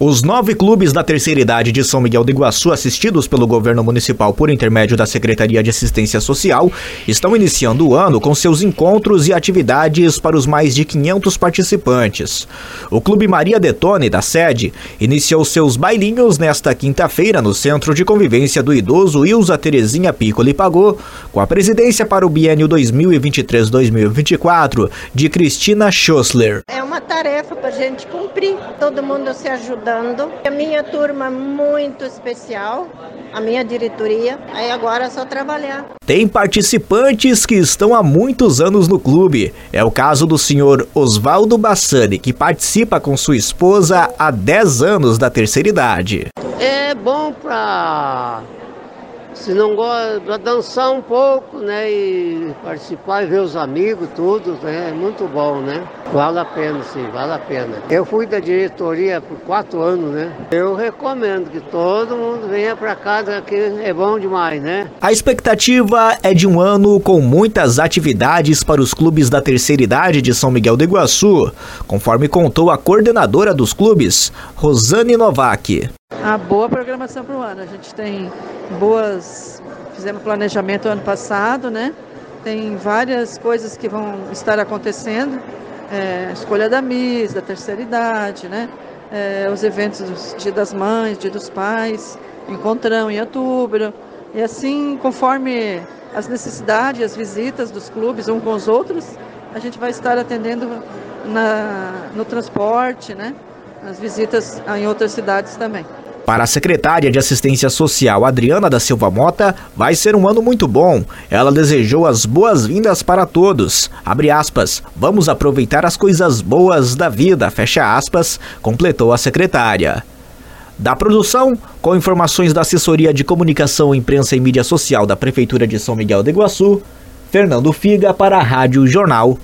Os nove clubes da terceira idade de São Miguel do Iguaçu, assistidos pelo governo municipal por intermédio da Secretaria de Assistência Social, estão iniciando o ano com seus encontros e atividades para os mais de 500 participantes. O Clube Maria Detone, da sede, iniciou seus bailinhos nesta quinta-feira no Centro de Convivência do Idoso Ilza Terezinha Piccoli Pagô, com a presidência para o biênio 2023-2024 de Cristina Schossler. É uma tarefa para a gente cumprir, todo mundo se ajuda ajudando. A minha turma muito especial, a minha diretoria. Aí agora é só trabalhar. Tem participantes que estão há muitos anos no clube. É o caso do senhor Oswaldo Bassani, que participa com sua esposa há 10 anos da terceira idade. É bom para se não gosta, para dançar um pouco, né? E participar e ver os amigos, tudo, né? É muito bom, né? Vale a pena, sim, vale a pena. Eu fui da diretoria por quatro anos, né? Eu recomendo que todo mundo venha para casa, que é bom demais, né? A expectativa é de um ano com muitas atividades para os clubes da terceira idade de São Miguel do Iguaçu, conforme contou a coordenadora dos clubes, Rosane Novak a boa programação para o ano. A gente tem boas. Fizemos planejamento ano passado, né? Tem várias coisas que vão estar acontecendo. É, escolha da MIS, da terceira idade, né? É, os eventos do Dia das Mães, Dia dos Pais, encontrão em outubro. E assim, conforme as necessidades, as visitas dos clubes um com os outros, a gente vai estar atendendo na, no transporte, né? As visitas em outras cidades também. Para a secretária de Assistência Social, Adriana da Silva Mota, vai ser um ano muito bom. Ela desejou as boas-vindas para todos. Abre aspas, vamos aproveitar as coisas boas da vida, fecha aspas, completou a secretária. Da produção, com informações da Assessoria de Comunicação, Imprensa e Mídia Social da Prefeitura de São Miguel do Iguaçu, Fernando Figa para a Rádio Jornal.